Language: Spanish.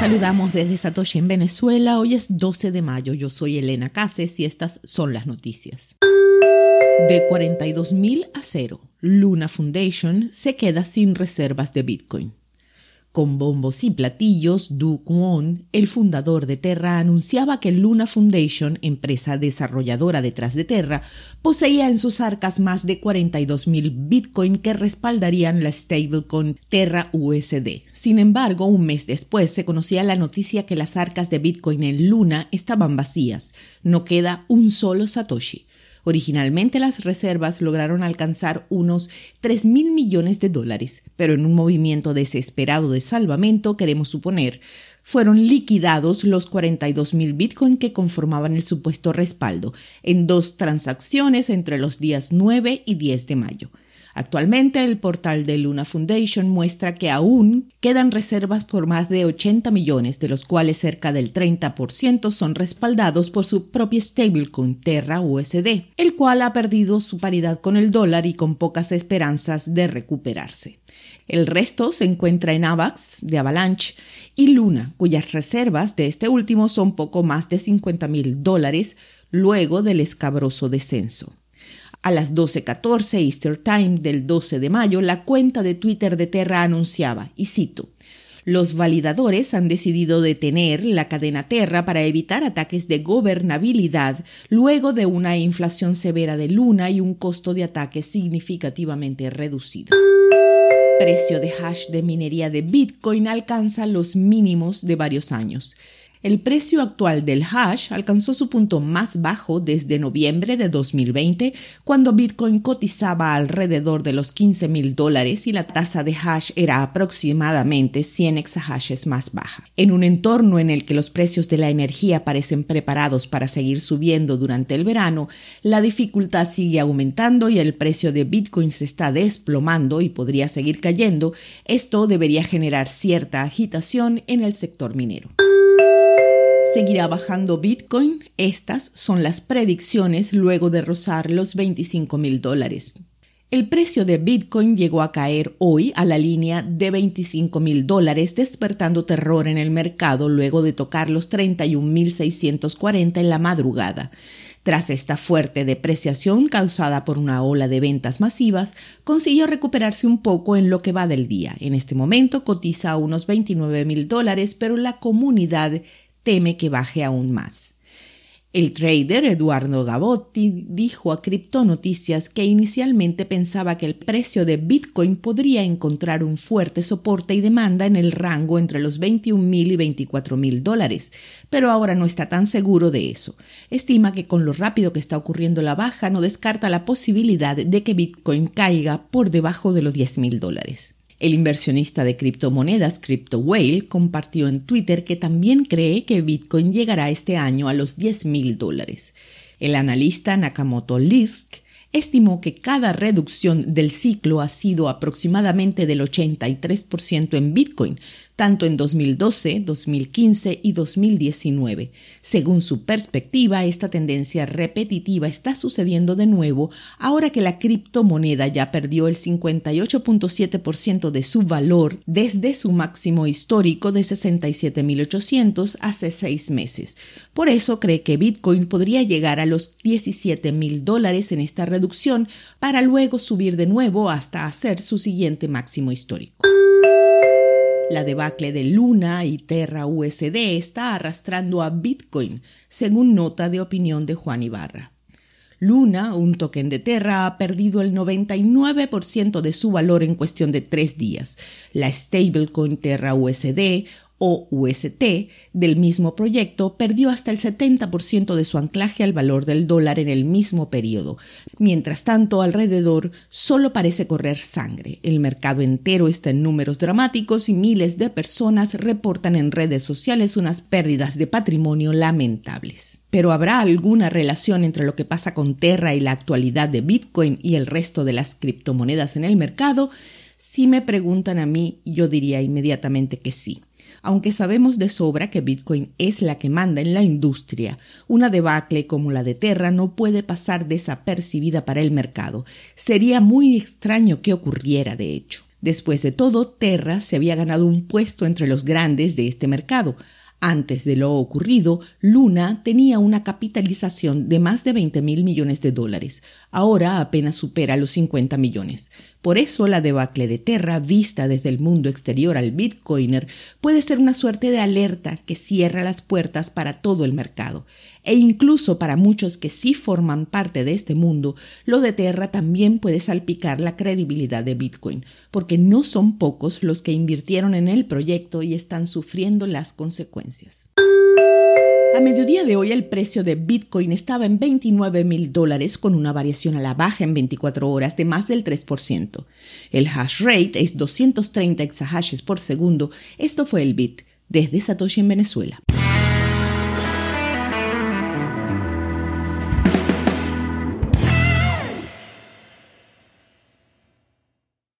saludamos desde Satoshi en Venezuela. Hoy es 12 de mayo. Yo soy Elena Cases y estas son las noticias. De 42.000 a cero, Luna Foundation se queda sin reservas de Bitcoin. Con bombos y platillos, Du Kwon, el fundador de Terra, anunciaba que Luna Foundation, empresa desarrolladora detrás de Terra, poseía en sus arcas más de 42.000 Bitcoin que respaldarían la stablecoin Terra USD. Sin embargo, un mes después se conocía la noticia que las arcas de Bitcoin en Luna estaban vacías. No queda un solo Satoshi. Originalmente las reservas lograron alcanzar unos 3 mil millones de dólares, pero en un movimiento desesperado de salvamento, queremos suponer, fueron liquidados los 42 mil bitcoin que conformaban el supuesto respaldo en dos transacciones entre los días 9 y 10 de mayo. Actualmente el portal de Luna Foundation muestra que aún quedan reservas por más de 80 millones, de los cuales cerca del 30% son respaldados por su propia stablecoin Terra USD, el cual ha perdido su paridad con el dólar y con pocas esperanzas de recuperarse. El resto se encuentra en AVAX de Avalanche y Luna, cuyas reservas de este último son poco más de 50 mil dólares luego del escabroso descenso. A las 12.14 Easter Time del 12 de mayo, la cuenta de Twitter de Terra anunciaba, y cito, los validadores han decidido detener la cadena Terra para evitar ataques de gobernabilidad luego de una inflación severa de Luna y un costo de ataque significativamente reducido. Precio de hash de minería de Bitcoin alcanza los mínimos de varios años. El precio actual del hash alcanzó su punto más bajo desde noviembre de 2020, cuando Bitcoin cotizaba alrededor de los 15 mil dólares y la tasa de hash era aproximadamente 100 exahashes más baja. En un entorno en el que los precios de la energía parecen preparados para seguir subiendo durante el verano, la dificultad sigue aumentando y el precio de Bitcoin se está desplomando y podría seguir cayendo. Esto debería generar cierta agitación en el sector minero. ¿Seguirá bajando Bitcoin? Estas son las predicciones luego de rozar los 25 mil dólares. El precio de Bitcoin llegó a caer hoy a la línea de 25 mil dólares, despertando terror en el mercado luego de tocar los 31.640 en la madrugada. Tras esta fuerte depreciación causada por una ola de ventas masivas, consiguió recuperarse un poco en lo que va del día. En este momento cotiza a unos 29 mil dólares, pero la comunidad teme que baje aún más. El trader Eduardo Gavotti dijo a Crypto Noticias que inicialmente pensaba que el precio de Bitcoin podría encontrar un fuerte soporte y demanda en el rango entre los 21 mil y 24 mil dólares, pero ahora no está tan seguro de eso. Estima que con lo rápido que está ocurriendo la baja no descarta la posibilidad de que Bitcoin caiga por debajo de los 10 mil dólares. El inversionista de criptomonedas CryptoWhale compartió en Twitter que también cree que Bitcoin llegará este año a los 10 mil dólares. El analista Nakamoto Lisk estimó que cada reducción del ciclo ha sido aproximadamente del 83% en Bitcoin, tanto en 2012, 2015 y 2019. Según su perspectiva, esta tendencia repetitiva está sucediendo de nuevo ahora que la criptomoneda ya perdió el 58.7% de su valor desde su máximo histórico de 67.800 hace seis meses. Por eso cree que Bitcoin podría llegar a los 17.000 dólares en esta reducción para luego subir de nuevo hasta hacer su siguiente máximo histórico. La debacle de Luna y Terra USD está arrastrando a Bitcoin, según nota de opinión de Juan Ibarra. Luna, un token de Terra, ha perdido el 99% de su valor en cuestión de tres días. La stablecoin Terra USD o UST del mismo proyecto perdió hasta el 70% de su anclaje al valor del dólar en el mismo periodo. Mientras tanto, alrededor solo parece correr sangre. El mercado entero está en números dramáticos y miles de personas reportan en redes sociales unas pérdidas de patrimonio lamentables. Pero ¿habrá alguna relación entre lo que pasa con Terra y la actualidad de Bitcoin y el resto de las criptomonedas en el mercado? Si me preguntan a mí, yo diría inmediatamente que sí. Aunque sabemos de sobra que Bitcoin es la que manda en la industria, una debacle como la de Terra no puede pasar desapercibida para el mercado. Sería muy extraño que ocurriera, de hecho. Después de todo, Terra se había ganado un puesto entre los grandes de este mercado, antes de lo ocurrido, Luna tenía una capitalización de más de 20 mil millones de dólares. Ahora apenas supera los 50 millones. Por eso la debacle de Terra, vista desde el mundo exterior al Bitcoiner, puede ser una suerte de alerta que cierra las puertas para todo el mercado. E incluso para muchos que sí forman parte de este mundo, lo de Terra también puede salpicar la credibilidad de Bitcoin, porque no son pocos los que invirtieron en el proyecto y están sufriendo las consecuencias. A mediodía de hoy el precio de Bitcoin estaba en 29 mil dólares con una variación a la baja en 24 horas de más del 3%. El hash rate es 230 exahashes por segundo. Esto fue el Bit desde Satoshi en Venezuela.